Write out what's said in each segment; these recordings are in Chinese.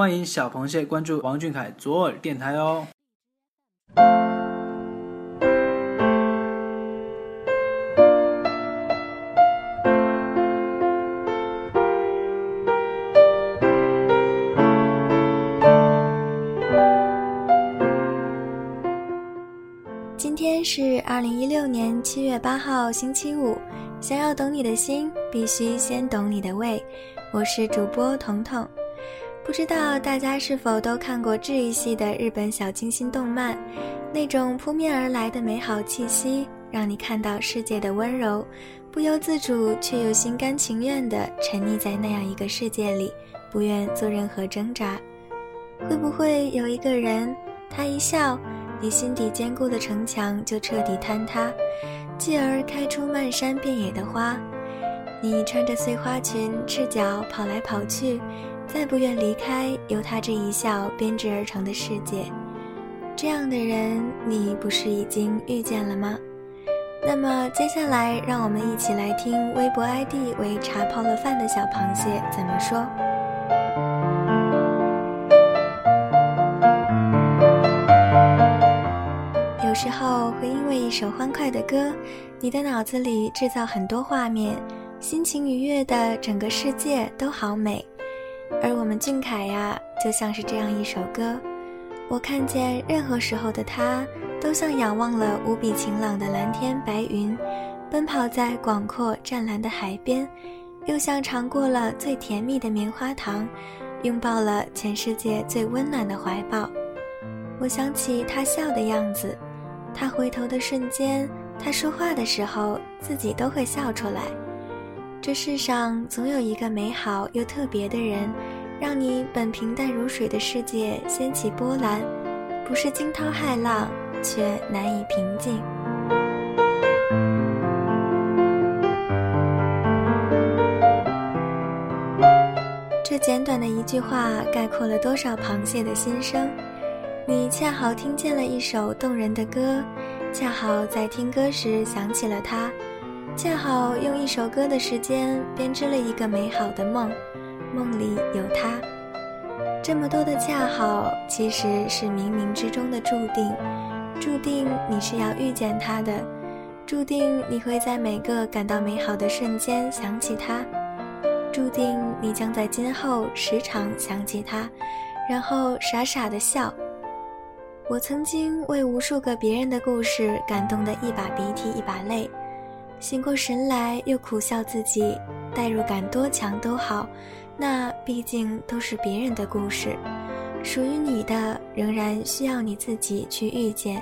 欢迎小螃蟹关注王俊凯左耳电台哦。今天是二零一六年七月八号，星期五。想要懂你的心，必须先懂你的胃。我是主播彤彤。不知道大家是否都看过治愈系的日本小清新动漫？那种扑面而来的美好气息，让你看到世界的温柔，不由自主却又心甘情愿地沉溺在那样一个世界里，不愿做任何挣扎。会不会有一个人，他一笑？你心底坚固的城墙就彻底坍塌，继而开出漫山遍野的花。你穿着碎花裙，赤脚跑来跑去，再不愿离开由他这一笑编织而成的世界。这样的人，你不是已经遇见了吗？那么接下来，让我们一起来听微博 ID 为“茶泡了饭”的小螃蟹怎么说。有时候会因为一首欢快的歌，你的脑子里制造很多画面，心情愉悦的整个世界都好美。而我们俊凯呀，就像是这样一首歌。我看见任何时候的他，都像仰望了无比晴朗的蓝天白云，奔跑在广阔湛蓝的海边，又像尝过了最甜蜜的棉花糖，拥抱了全世界最温暖的怀抱。我想起他笑的样子。他回头的瞬间，他说话的时候，自己都会笑出来。这世上总有一个美好又特别的人，让你本平淡如水的世界掀起波澜，不是惊涛骇浪，却难以平静。这简短的一句话，概括了多少螃蟹的心声。你恰好听见了一首动人的歌，恰好在听歌时想起了他，恰好用一首歌的时间编织了一个美好的梦，梦里有他。这么多的恰好，其实是冥冥之中的注定，注定你是要遇见他的，注定你会在每个感到美好的瞬间想起他，注定你将在今后时常想起他，然后傻傻的笑。我曾经为无数个别人的故事感动得一把鼻涕一把泪，醒过神来又苦笑自己代入感多强都好，那毕竟都是别人的故事，属于你的仍然需要你自己去遇见。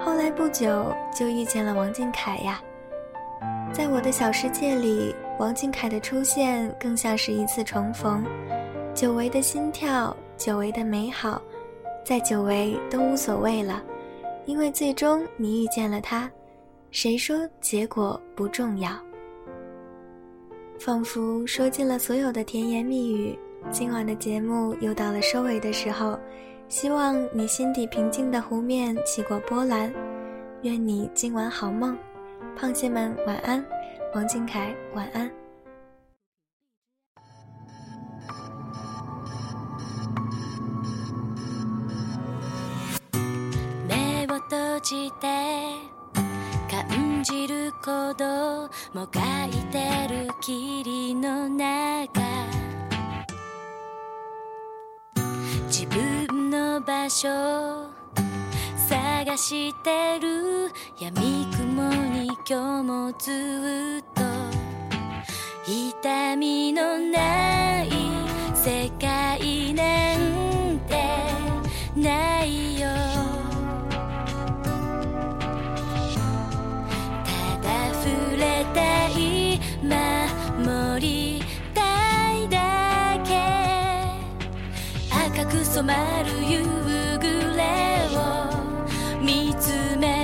后来不久就遇见了王俊凯呀，在我的小世界里，王俊凯的出现更像是一次重逢，久违的心跳，久违的美好。再久违都无所谓了，因为最终你遇见了他。谁说结果不重要？仿佛说尽了所有的甜言蜜语。今晚的节目又到了收尾的时候，希望你心底平静的湖面起过波澜。愿你今晚好梦，螃蟹们晚安，王俊凯晚安。じることも書いてる霧の中自分の場所探してる。闇雲に今日もずっと痛みのない世界。染まる夕暮れを見つめ